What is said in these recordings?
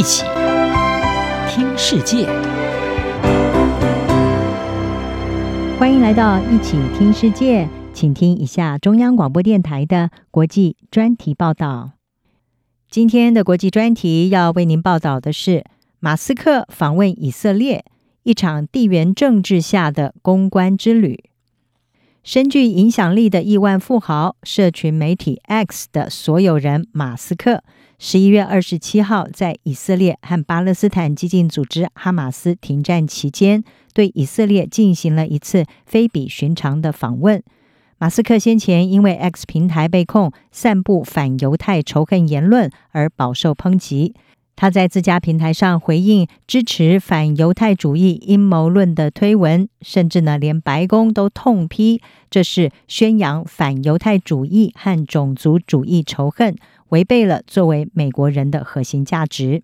一起听世界，欢迎来到一起听世界，请听一下中央广播电台的国际专题报道。今天的国际专题要为您报道的是马斯克访问以色列，一场地缘政治下的公关之旅。深具影响力的亿万富豪、社群媒体 X 的所有人马斯克，十一月二十七号在以色列和巴勒斯坦激进组织哈马斯停战期间，对以色列进行了一次非比寻常的访问。马斯克先前因为 X 平台被控散布反犹太仇恨言论而饱受抨击。他在自家平台上回应支持反犹太主义阴谋论的推文，甚至呢，连白宫都痛批这是宣扬反犹太主义和种族主义仇恨，违背了作为美国人的核心价值。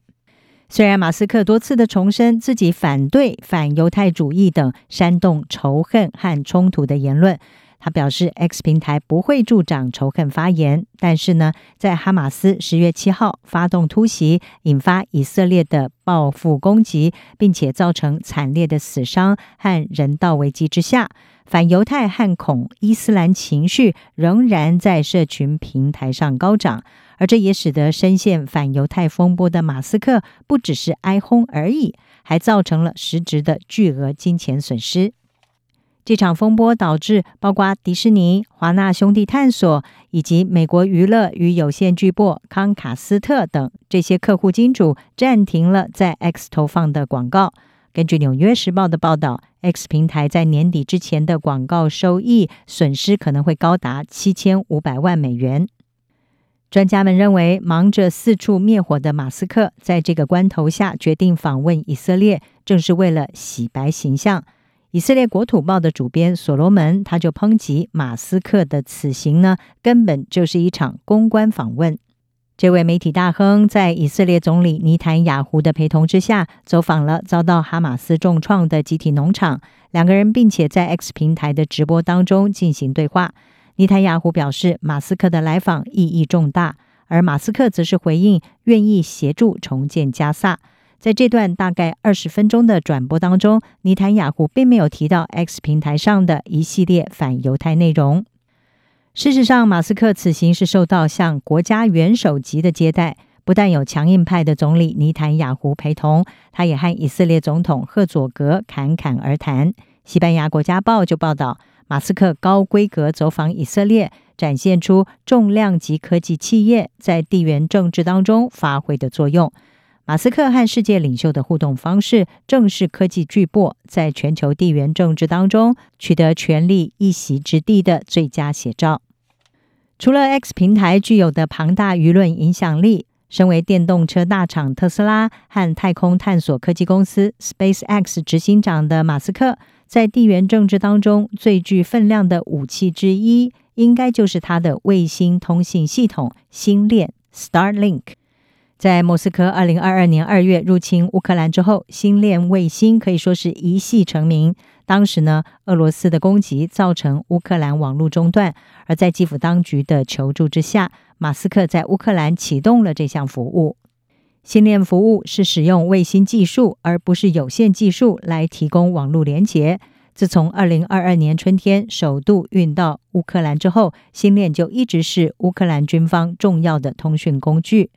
虽然马斯克多次的重申自己反对反犹太主义等煽动仇恨和冲突的言论。他表示，X 平台不会助长仇恨发言，但是呢，在哈马斯十月七号发动突袭，引发以色列的报复攻击，并且造成惨烈的死伤和人道危机之下，反犹太和恐伊斯兰情绪仍然在社群平台上高涨，而这也使得深陷反犹太风波的马斯克不只是哀轰而已，还造成了实质的巨额金钱损失。这场风波导致包括迪士尼、华纳兄弟探索以及美国娱乐与有线巨擘康卡斯特等这些客户金主暂停了在 X 投放的广告。根据《纽约时报》的报道，X 平台在年底之前的广告收益损失可能会高达七千五百万美元。专家们认为，忙着四处灭火的马斯克在这个关头下决定访问以色列，正是为了洗白形象。以色列国土报的主编所罗门他就抨击马斯克的此行呢，根本就是一场公关访问。这位媒体大亨在以色列总理尼坦雅胡的陪同之下，走访了遭到哈马斯重创的集体农场。两个人并且在 X 平台的直播当中进行对话。尼坦雅胡表示，马斯克的来访意义重大，而马斯克则是回应愿意协助重建加萨。在这段大概二十分钟的转播当中，尼坦雅胡并没有提到 X 平台上的一系列反犹太内容。事实上，马斯克此行是受到像国家元首级的接待，不但有强硬派的总理尼坦雅胡陪同，他也和以色列总统赫佐格侃侃而谈。西班牙国家报就报道，马斯克高规格走访以色列，展现出重量级科技企业在地缘政治当中发挥的作用。马斯克和世界领袖的互动方式，正是科技巨擘在全球地缘政治当中取得权力一席之地的最佳写照。除了 X 平台具有的庞大舆论影响力，身为电动车大厂特斯拉和太空探索科技公司 SpaceX 执行长的马斯克，在地缘政治当中最具分量的武器之一，应该就是他的卫星通信系统星链 Starlink。在莫斯科二零二二年二月入侵乌克兰之后，星链卫星可以说是一夕成名。当时呢，俄罗斯的攻击造成乌克兰网络中断，而在基辅当局的求助之下，马斯克在乌克兰启动了这项服务。星链服务是使用卫星技术，而不是有线技术来提供网络连接。自从二零二二年春天首度运到乌克兰之后，星链就一直是乌克兰军方重要的通讯工具。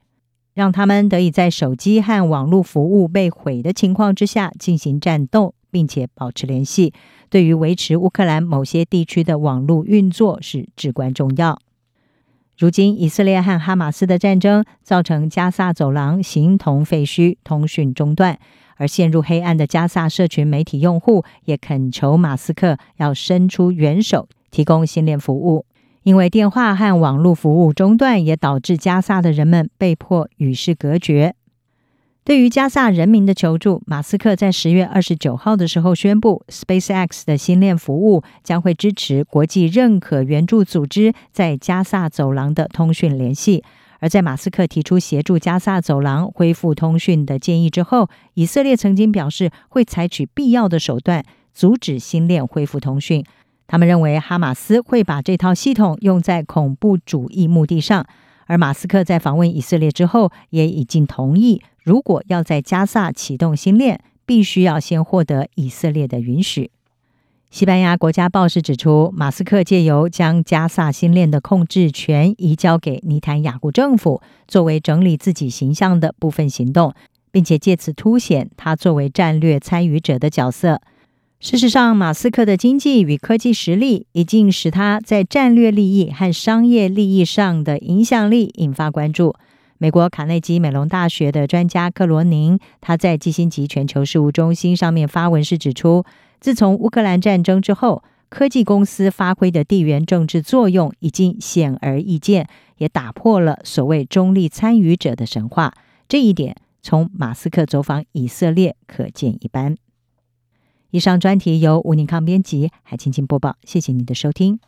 让他们得以在手机和网络服务被毁的情况之下进行战斗，并且保持联系，对于维持乌克兰某些地区的网络运作是至关重要。如今，以色列和哈马斯的战争造成加萨走廊形同废墟，通讯中断，而陷入黑暗的加萨社群媒体用户也恳求马斯克要伸出援手，提供星链服务。因为电话和网络服务中断，也导致加萨的人们被迫与世隔绝。对于加萨人民的求助，马斯克在十月二十九号的时候宣布，SpaceX 的星链服务将会支持国际认可援助组织在加萨走廊的通讯联系。而在马斯克提出协助加萨走廊恢复通讯的建议之后，以色列曾经表示会采取必要的手段阻止星链恢复通讯。他们认为哈马斯会把这套系统用在恐怖主义目的上，而马斯克在访问以色列之后，也已经同意，如果要在加萨启动新链，必须要先获得以色列的允许。西班牙国家报是指出，马斯克借由将加萨新链的控制权移交给尼坦雅胡政府，作为整理自己形象的部分行动，并且借此凸显他作为战略参与者的角色。事实上，马斯克的经济与科技实力已经使他在战略利益和商业利益上的影响力引发关注。美国卡内基梅隆大学的专家克罗宁，他在基辛格全球事务中心上面发文时指出，自从乌克兰战争之后，科技公司发挥的地缘政治作用已经显而易见，也打破了所谓中立参与者的神话。这一点从马斯克走访以色列可见一斑。以上专题由吴宁康编辑，还请播报。谢谢您的收听。